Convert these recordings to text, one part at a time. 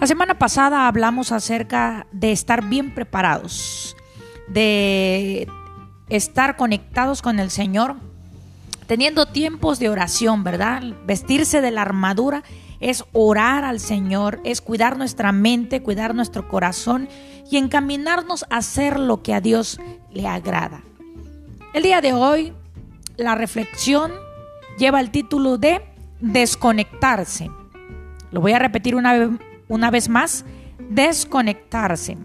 La semana pasada hablamos acerca de estar bien preparados, de estar conectados con el Señor, teniendo tiempos de oración, ¿verdad? Vestirse de la armadura es orar al Señor, es cuidar nuestra mente, cuidar nuestro corazón y encaminarnos a hacer lo que a Dios le agrada. El día de hoy, la reflexión lleva el título de desconectarse. Lo voy a repetir una vez una vez más, desconectarse.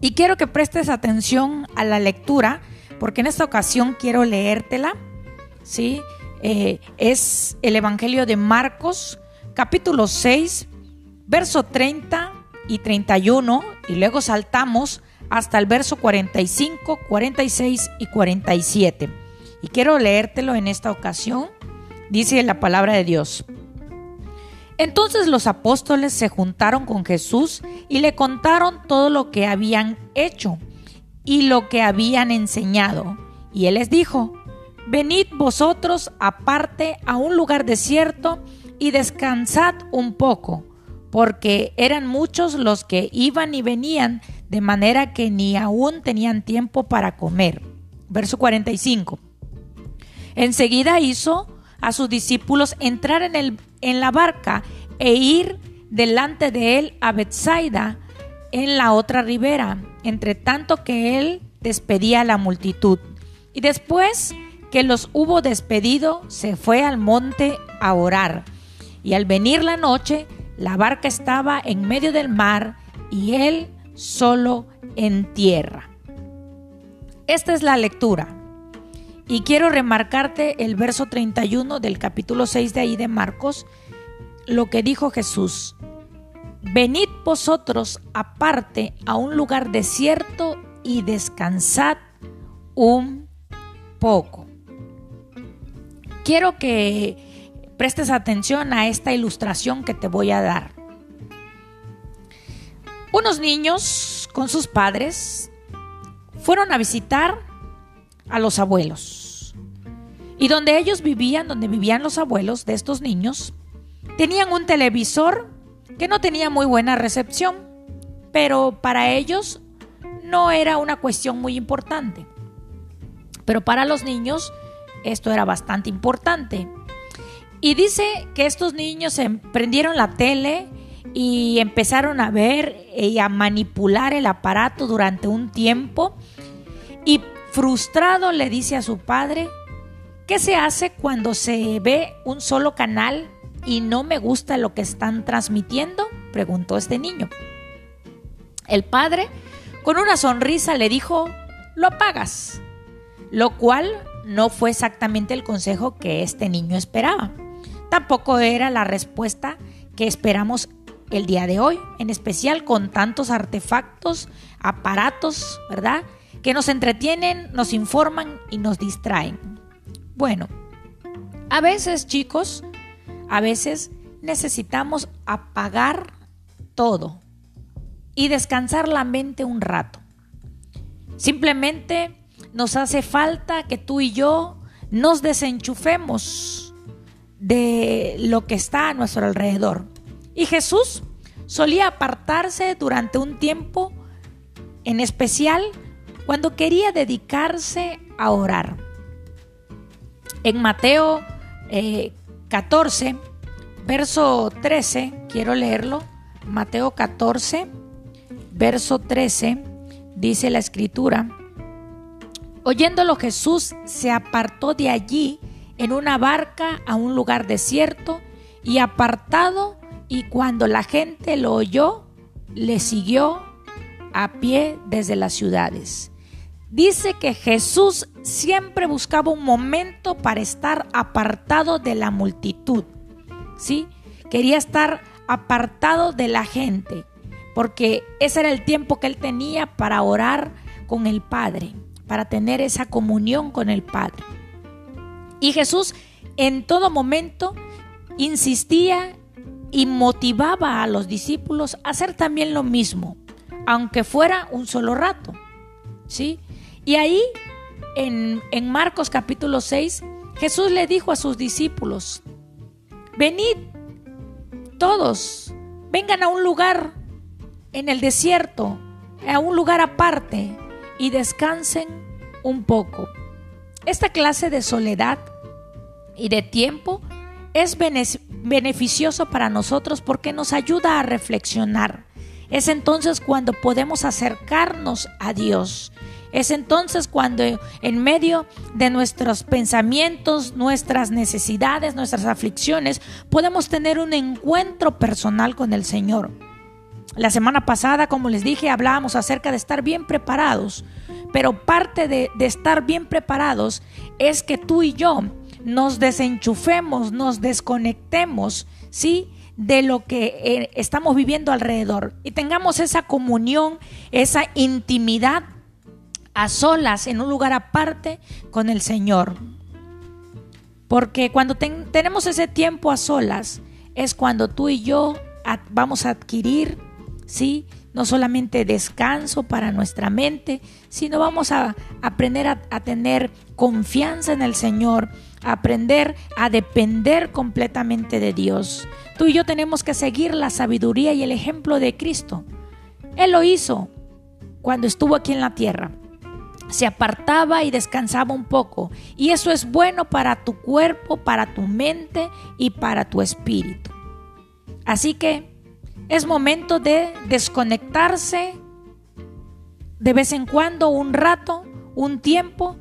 Y quiero que prestes atención a la lectura, porque en esta ocasión quiero leértela. ¿sí? Eh, es el Evangelio de Marcos, capítulo 6, verso 30 y 31, y luego saltamos hasta el verso 45, 46 y 47. Y quiero leértelo en esta ocasión. Dice la palabra de Dios. Entonces los apóstoles se juntaron con Jesús y le contaron todo lo que habían hecho y lo que habían enseñado. Y él les dijo, venid vosotros aparte a un lugar desierto y descansad un poco, porque eran muchos los que iban y venían, de manera que ni aún tenían tiempo para comer. Verso 45. Enseguida hizo a sus discípulos entrar en, el, en la barca e ir delante de él a Bethsaida en la otra ribera, entre tanto que él despedía a la multitud. Y después que los hubo despedido, se fue al monte a orar. Y al venir la noche, la barca estaba en medio del mar y él solo en tierra. Esta es la lectura. Y quiero remarcarte el verso 31 del capítulo 6 de ahí de Marcos, lo que dijo Jesús. Venid vosotros aparte a un lugar desierto y descansad un poco. Quiero que prestes atención a esta ilustración que te voy a dar. Unos niños con sus padres fueron a visitar a los abuelos. Y donde ellos vivían, donde vivían los abuelos de estos niños, tenían un televisor que no tenía muy buena recepción, pero para ellos no era una cuestión muy importante. Pero para los niños esto era bastante importante. Y dice que estos niños prendieron la tele y empezaron a ver y a manipular el aparato durante un tiempo y Frustrado le dice a su padre, ¿qué se hace cuando se ve un solo canal y no me gusta lo que están transmitiendo? preguntó este niño. El padre, con una sonrisa, le dijo, lo apagas, lo cual no fue exactamente el consejo que este niño esperaba. Tampoco era la respuesta que esperamos el día de hoy, en especial con tantos artefactos, aparatos, ¿verdad? Que nos entretienen, nos informan y nos distraen. Bueno, a veces chicos, a veces necesitamos apagar todo y descansar la mente un rato. Simplemente nos hace falta que tú y yo nos desenchufemos de lo que está a nuestro alrededor. Y Jesús solía apartarse durante un tiempo en especial cuando quería dedicarse a orar. En Mateo 14, eh, verso 13, quiero leerlo. Mateo 14, verso 13, dice la escritura. Oyéndolo Jesús se apartó de allí en una barca a un lugar desierto y apartado y cuando la gente lo oyó, le siguió a pie desde las ciudades. Dice que Jesús siempre buscaba un momento para estar apartado de la multitud. ¿Sí? Quería estar apartado de la gente, porque ese era el tiempo que él tenía para orar con el Padre, para tener esa comunión con el Padre. Y Jesús en todo momento insistía y motivaba a los discípulos a hacer también lo mismo, aunque fuera un solo rato. ¿Sí? Y ahí, en, en Marcos capítulo 6, Jesús le dijo a sus discípulos, venid todos, vengan a un lugar en el desierto, a un lugar aparte, y descansen un poco. Esta clase de soledad y de tiempo es beneficioso para nosotros porque nos ayuda a reflexionar. Es entonces cuando podemos acercarnos a Dios. Es entonces cuando en medio de nuestros pensamientos, nuestras necesidades, nuestras aflicciones, podemos tener un encuentro personal con el Señor. La semana pasada, como les dije, hablábamos acerca de estar bien preparados, pero parte de, de estar bien preparados es que tú y yo nos desenchufemos, nos desconectemos, ¿sí? de lo que eh, estamos viviendo alrededor y tengamos esa comunión, esa intimidad a solas, en un lugar aparte con el Señor. Porque cuando tenemos ese tiempo a solas, es cuando tú y yo vamos a adquirir, ¿sí? No solamente descanso para nuestra mente, sino vamos a aprender a, a tener confianza en el Señor, aprender a depender completamente de Dios. Tú y yo tenemos que seguir la sabiduría y el ejemplo de Cristo. Él lo hizo cuando estuvo aquí en la tierra. Se apartaba y descansaba un poco. Y eso es bueno para tu cuerpo, para tu mente y para tu espíritu. Así que es momento de desconectarse de vez en cuando, un rato, un tiempo,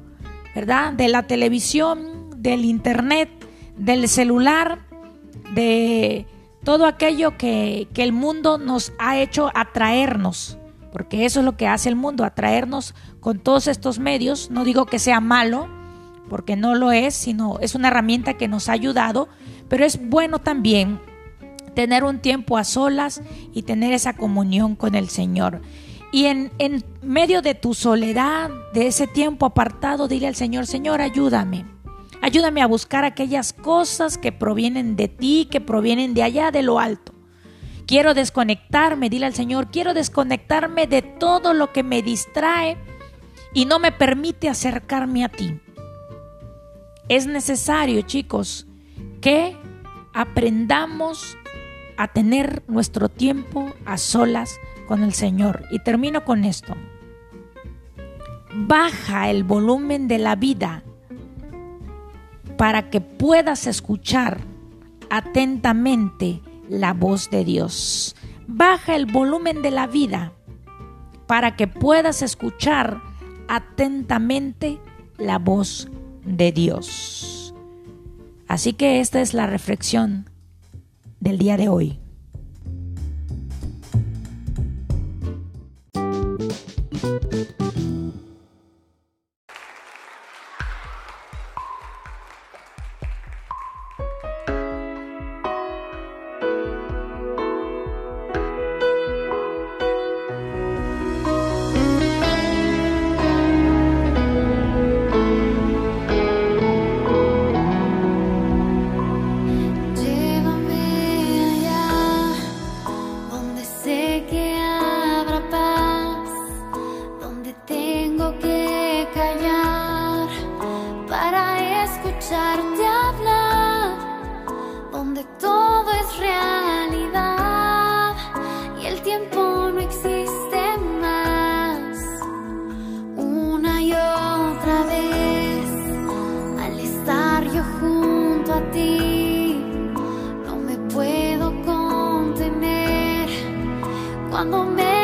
¿verdad? De la televisión, del internet, del celular, de todo aquello que, el mundo nos ha hecho atraernos, porque eso es lo que hace el mundo, atraernos con todos estos medios. No digo que sea malo, porque no lo es, sino es una herramienta que nos ha ayudado, pero es bueno también tener un tiempo a solas y tener esa comunión con el Señor. Y en, en medio de tu soledad, de ese tiempo apartado, dile al Señor, Señor, ayúdame Ayúdame a buscar aquellas cosas que provienen de ti, que provienen de allá de lo alto. Quiero desconectarme, dile al Señor, quiero desconectarme de todo lo que me distrae y no me permite acercarme a ti. Es necesario, chicos, que aprendamos a tener nuestro tiempo a solas con el Señor. Y termino con esto. Baja el volumen de la vida para que puedas escuchar atentamente la voz de Dios. Baja el volumen de la vida para que puedas escuchar atentamente la voz de Dios. Así que esta es la reflexión del día de hoy. junto a ti. No me puedo contener cuando me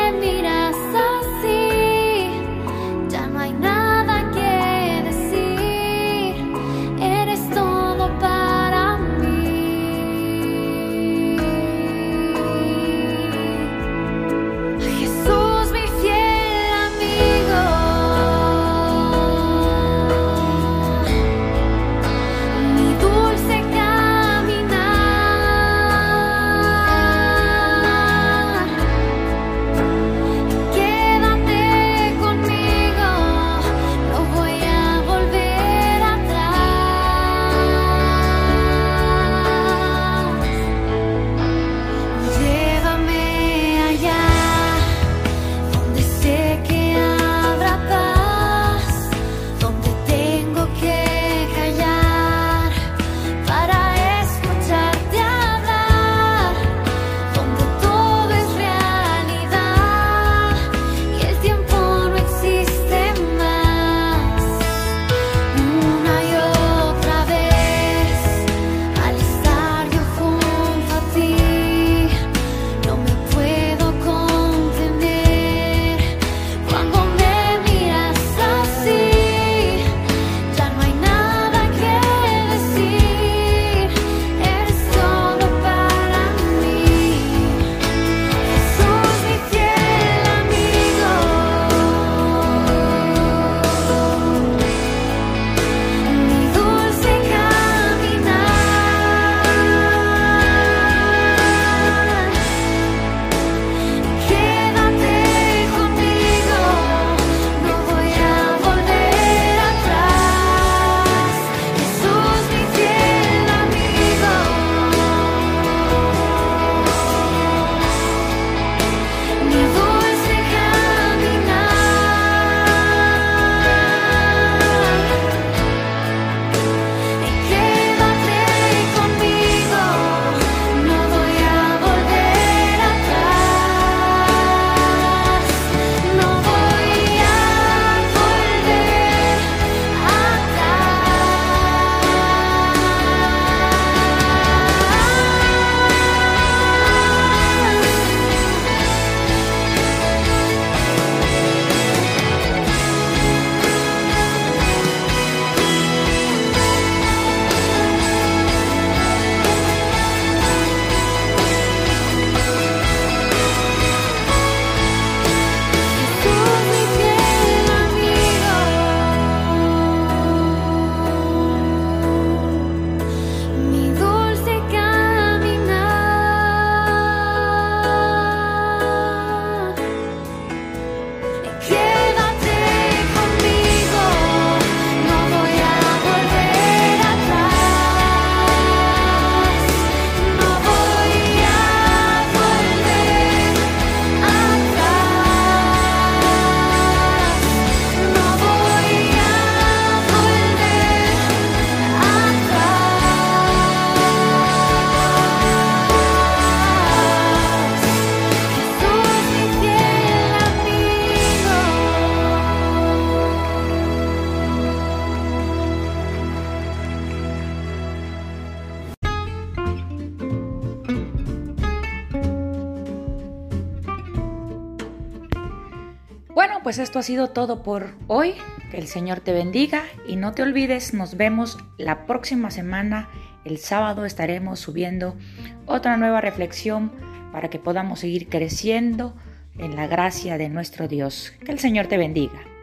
bueno, pues esto ha sido todo por hoy. Que el Señor te bendiga y no te olvides, nos vemos la próxima semana. El sábado estaremos subiendo otra nueva reflexión para que podamos seguir creciendo en la gracia de nuestro Dios. Que el Señor te bendiga.